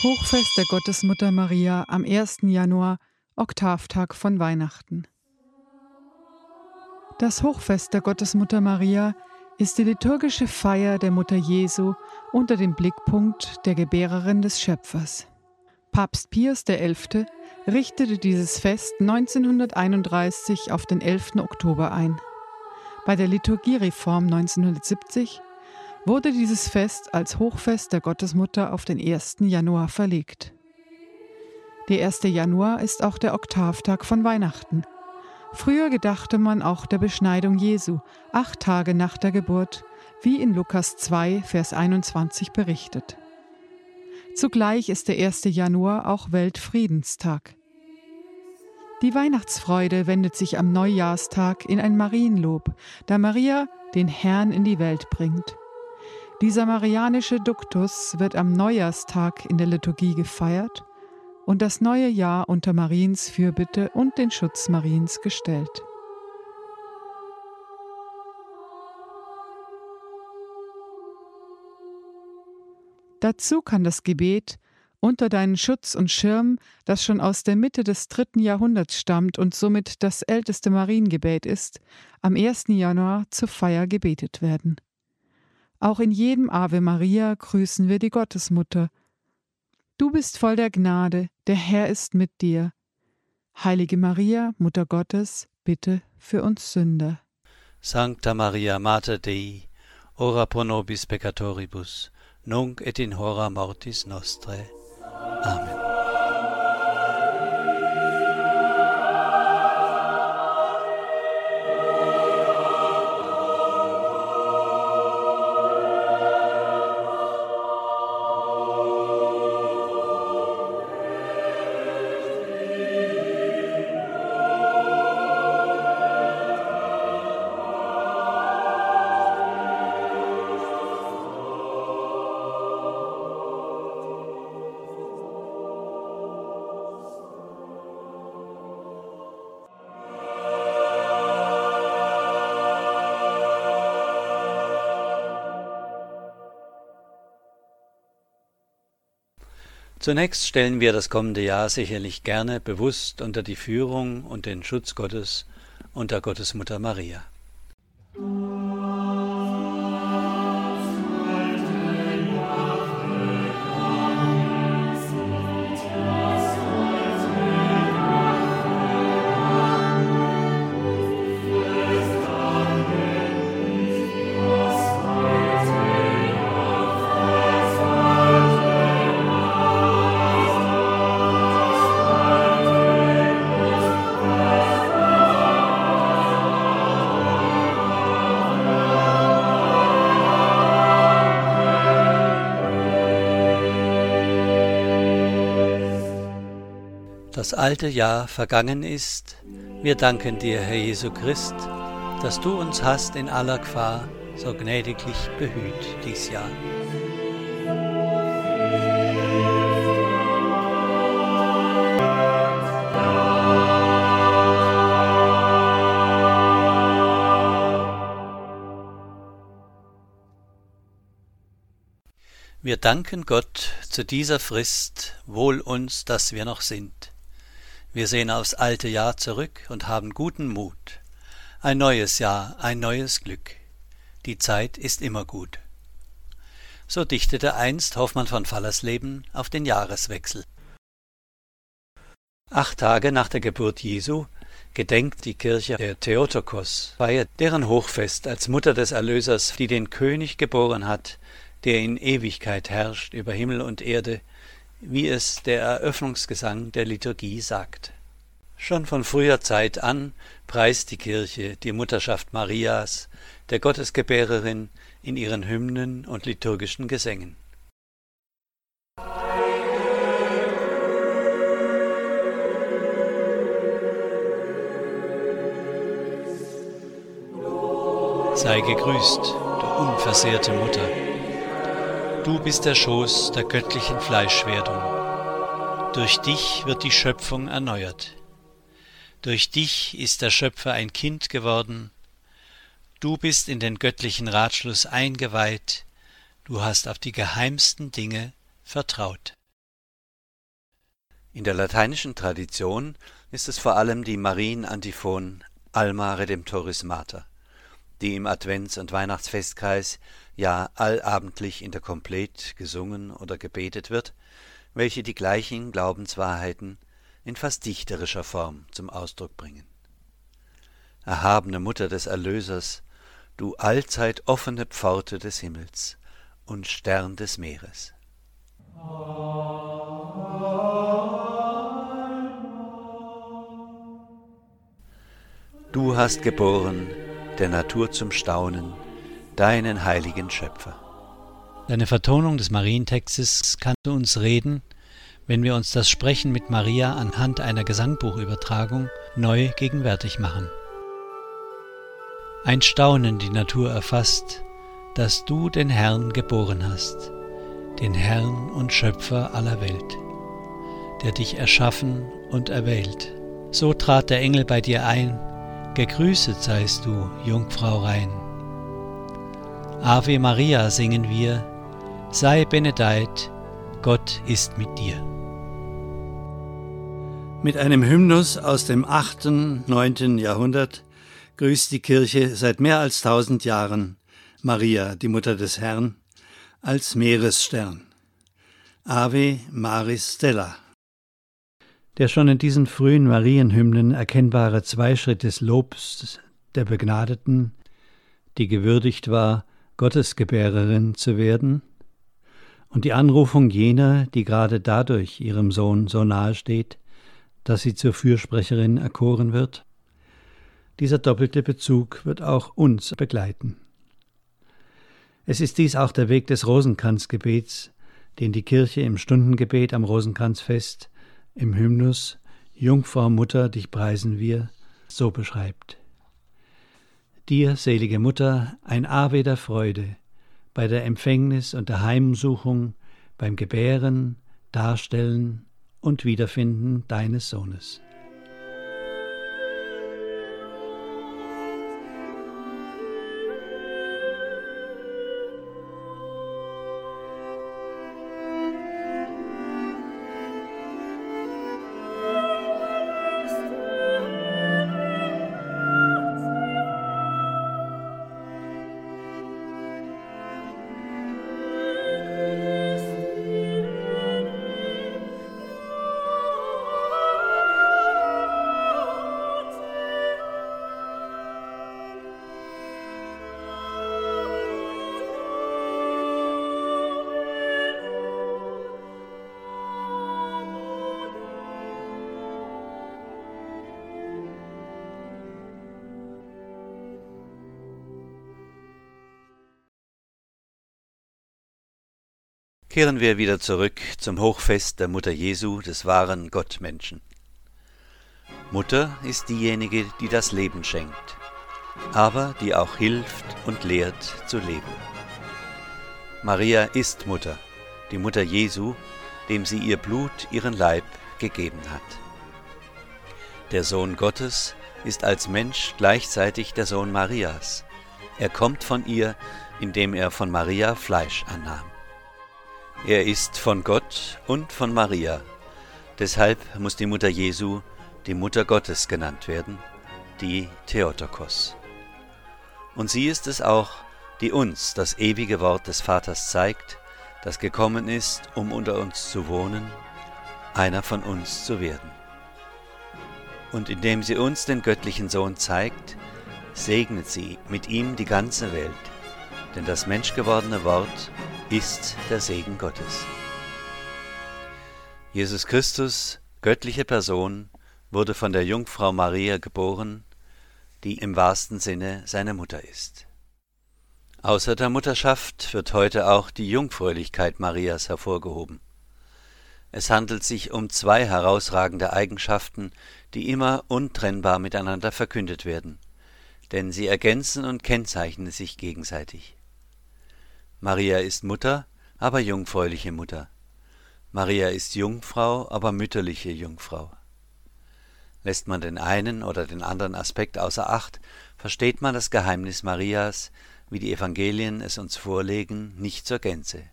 Hochfest der Gottesmutter Maria am 1. Januar, Oktavtag von Weihnachten. Das Hochfest der Gottesmutter Maria ist die liturgische Feier der Mutter Jesu unter dem Blickpunkt der Gebärerin des Schöpfers. Papst Pius XI. richtete dieses Fest 1931 auf den 11. Oktober ein. Bei der Liturgiereform 1970 wurde dieses Fest als Hochfest der Gottesmutter auf den 1. Januar verlegt. Der 1. Januar ist auch der Oktavtag von Weihnachten. Früher gedachte man auch der Beschneidung Jesu, acht Tage nach der Geburt, wie in Lukas 2, Vers 21 berichtet. Zugleich ist der 1. Januar auch Weltfriedenstag. Die Weihnachtsfreude wendet sich am Neujahrstag in ein Marienlob, da Maria den Herrn in die Welt bringt. Dieser marianische Duktus wird am Neujahrstag in der Liturgie gefeiert und das neue Jahr unter Mariens Fürbitte und den Schutz Mariens gestellt. Dazu kann das Gebet unter deinen Schutz und Schirm, das schon aus der Mitte des dritten Jahrhunderts stammt und somit das älteste Mariengebet ist, am 1. Januar zur Feier gebetet werden. Auch in jedem Ave Maria grüßen wir die Gottesmutter. Du bist voll der Gnade, der Herr ist mit dir. Heilige Maria, Mutter Gottes, bitte für uns Sünder. Sancta Maria Mater Dei, ora pro nobis peccatoribus, nunc et in hora mortis nostrae. Amen. Zunächst stellen wir das kommende Jahr sicherlich gerne bewusst unter die Führung und den Schutz Gottes und der Gottesmutter Maria. Das alte Jahr vergangen ist, wir danken dir, Herr Jesu Christ, dass du uns hast in aller Gefahr so gnädiglich behüt dies Jahr. Wir danken Gott zu dieser Frist, wohl uns, dass wir noch sind. Wir sehen aufs alte Jahr zurück und haben guten Mut. Ein neues Jahr, ein neues Glück. Die Zeit ist immer gut. So dichtete einst Hoffmann von Fallersleben auf den Jahreswechsel. Acht Tage nach der Geburt Jesu gedenkt die Kirche der Theotokos, feiert deren Hochfest als Mutter des Erlösers, die den König geboren hat, der in Ewigkeit herrscht über Himmel und Erde, wie es der Eröffnungsgesang der Liturgie sagt. Schon von früher Zeit an preist die Kirche die Mutterschaft Marias, der Gottesgebärerin, in ihren Hymnen und liturgischen Gesängen. Sei gegrüßt, du unversehrte Mutter Du bist der Schoß der göttlichen Fleischwerdung. Durch dich wird die Schöpfung erneuert. Durch dich ist der Schöpfer ein Kind geworden. Du bist in den göttlichen Ratschluss eingeweiht. Du hast auf die geheimsten Dinge vertraut. In der lateinischen Tradition ist es vor allem die Marienantiphon Alma Redemptoris Mater, die im Advents- und Weihnachtsfestkreis ja allabendlich in der Komplett gesungen oder gebetet wird, welche die gleichen Glaubenswahrheiten in fast dichterischer Form zum Ausdruck bringen. Erhabene Mutter des Erlösers, du allzeit offene Pforte des Himmels und Stern des Meeres. Du hast geboren, der Natur zum Staunen, deinen heiligen Schöpfer. Deine Vertonung des Marientextes kann zu uns reden, wenn wir uns das Sprechen mit Maria anhand einer Gesangbuchübertragung neu gegenwärtig machen. Ein Staunen die Natur erfasst, dass du den Herrn geboren hast, den Herrn und Schöpfer aller Welt, der dich erschaffen und erwählt. So trat der Engel bei dir ein, gegrüßet seist du, Jungfrau rein. Ave Maria singen wir, sei benedeit, Gott ist mit dir. Mit einem Hymnus aus dem 8., 9. Jahrhundert grüßt die Kirche seit mehr als tausend Jahren Maria, die Mutter des Herrn, als Meeresstern. Ave Maris Stella. Der schon in diesen frühen Marienhymnen erkennbare Zweischritt des Lobs der Begnadeten, die gewürdigt war, Gottesgebärerin zu werden, und die Anrufung jener, die gerade dadurch ihrem Sohn so nahe steht, dass sie zur Fürsprecherin erkoren wird? Dieser doppelte Bezug wird auch uns begleiten. Es ist dies auch der Weg des Rosenkranzgebets, den die Kirche im Stundengebet am Rosenkranzfest im Hymnus Jungfrau Mutter, dich preisen wir, so beschreibt. Dir, selige Mutter, ein Ave der Freude, bei der Empfängnis und der Heimsuchung, beim Gebären, Darstellen und Wiederfinden deines Sohnes. Kehren wir wieder zurück zum Hochfest der Mutter Jesu, des wahren Gottmenschen. Mutter ist diejenige, die das Leben schenkt, aber die auch hilft und lehrt zu leben. Maria ist Mutter, die Mutter Jesu, dem sie ihr Blut, ihren Leib gegeben hat. Der Sohn Gottes ist als Mensch gleichzeitig der Sohn Marias. Er kommt von ihr, indem er von Maria Fleisch annahm. Er ist von Gott und von Maria. Deshalb muss die Mutter Jesu die Mutter Gottes genannt werden, die Theotokos. Und sie ist es auch, die uns das ewige Wort des Vaters zeigt, das gekommen ist, um unter uns zu wohnen, einer von uns zu werden. Und indem sie uns den göttlichen Sohn zeigt, segnet sie mit ihm die ganze Welt, denn das menschgewordene Wort ist der Segen Gottes. Jesus Christus, göttliche Person, wurde von der Jungfrau Maria geboren, die im wahrsten Sinne seine Mutter ist. Außer der Mutterschaft wird heute auch die Jungfräulichkeit Marias hervorgehoben. Es handelt sich um zwei herausragende Eigenschaften, die immer untrennbar miteinander verkündet werden, denn sie ergänzen und kennzeichnen sich gegenseitig. Maria ist Mutter, aber jungfräuliche Mutter. Maria ist Jungfrau, aber mütterliche Jungfrau. Lässt man den einen oder den anderen Aspekt außer Acht, versteht man das Geheimnis Marias, wie die Evangelien es uns vorlegen, nicht zur Gänze.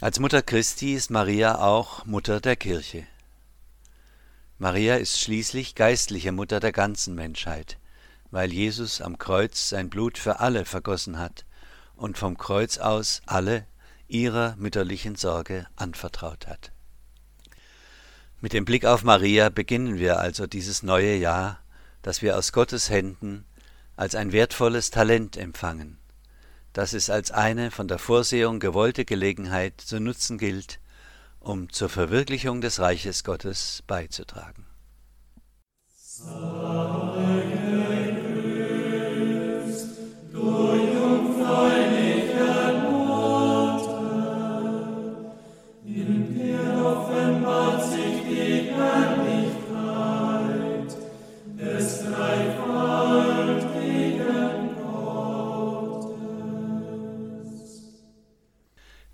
Als Mutter Christi ist Maria auch Mutter der Kirche. Maria ist schließlich geistliche Mutter der ganzen Menschheit, weil Jesus am Kreuz sein Blut für alle vergossen hat und vom Kreuz aus alle ihrer mütterlichen Sorge anvertraut hat. Mit dem Blick auf Maria beginnen wir also dieses neue Jahr, das wir aus Gottes Händen als ein wertvolles Talent empfangen, das es als eine von der Vorsehung gewollte Gelegenheit zu nutzen gilt, um zur Verwirklichung des Reiches Gottes beizutragen.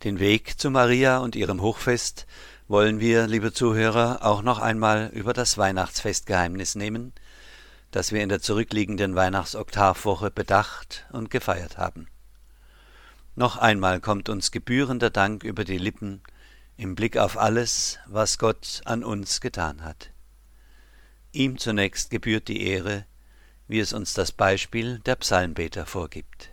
Den Weg zu Maria und ihrem Hochfest wollen wir, liebe Zuhörer, auch noch einmal über das Weihnachtsfestgeheimnis nehmen, das wir in der zurückliegenden Weihnachtsoktavwoche bedacht und gefeiert haben. Noch einmal kommt uns gebührender Dank über die Lippen im Blick auf alles, was Gott an uns getan hat. Ihm zunächst gebührt die Ehre, wie es uns das Beispiel der Psalmbeter vorgibt.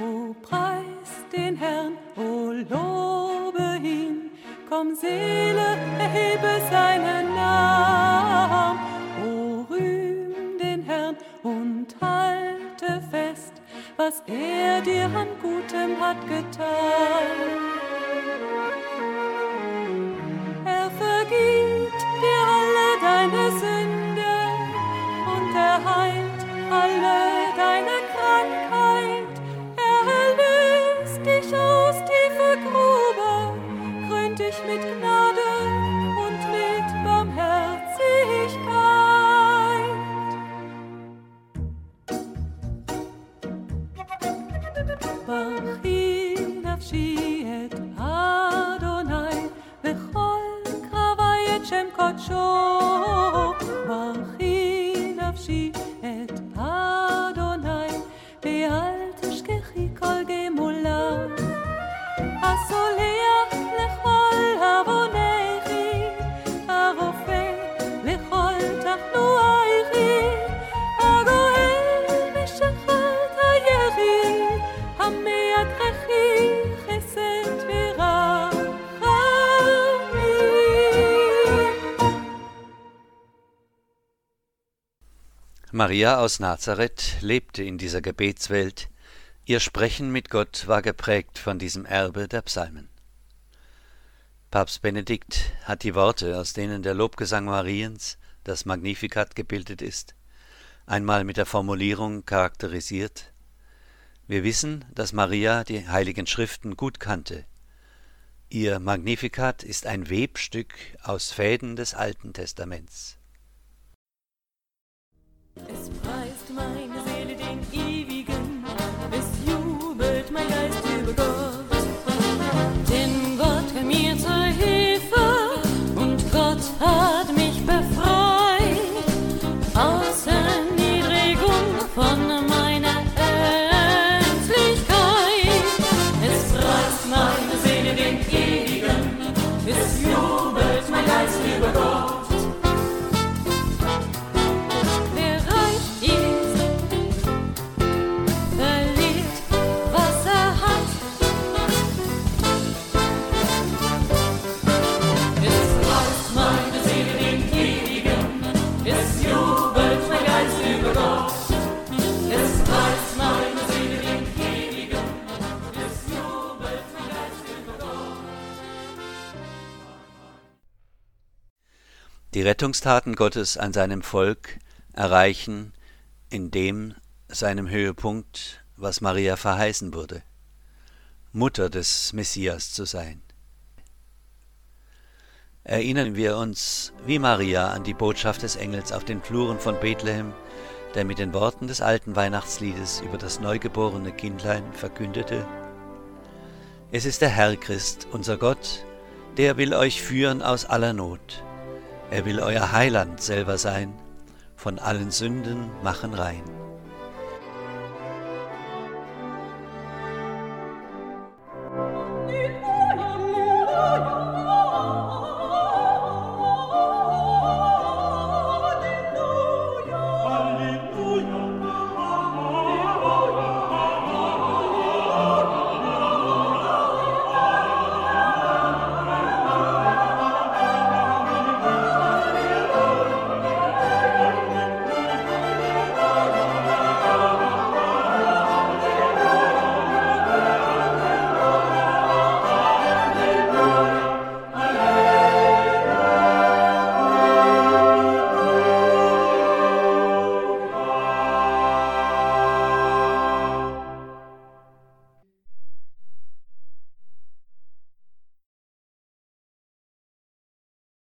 O preis den Herrn, o lobe ihn, komm Seele, erhebe seinen Namen. O rühm den Herrn und halte fest, was er dir an Gutem hat getan. Maria aus Nazareth lebte in dieser Gebetswelt, Ihr Sprechen mit Gott war geprägt von diesem Erbe der Psalmen. Papst Benedikt hat die Worte, aus denen der Lobgesang Mariens, das Magnificat gebildet ist, einmal mit der Formulierung charakterisiert Wir wissen, dass Maria die heiligen Schriften gut kannte. Ihr Magnificat ist ein Webstück aus Fäden des Alten Testaments. Es preist meine Die Rettungstaten Gottes an seinem Volk erreichen in dem seinem Höhepunkt, was Maria verheißen wurde, Mutter des Messias zu sein. Erinnern wir uns wie Maria an die Botschaft des Engels auf den Fluren von Bethlehem, der mit den Worten des alten Weihnachtsliedes über das neugeborene Kindlein verkündete, Es ist der Herr Christ, unser Gott, der will euch führen aus aller Not. Er will euer Heiland selber sein, von allen Sünden machen rein.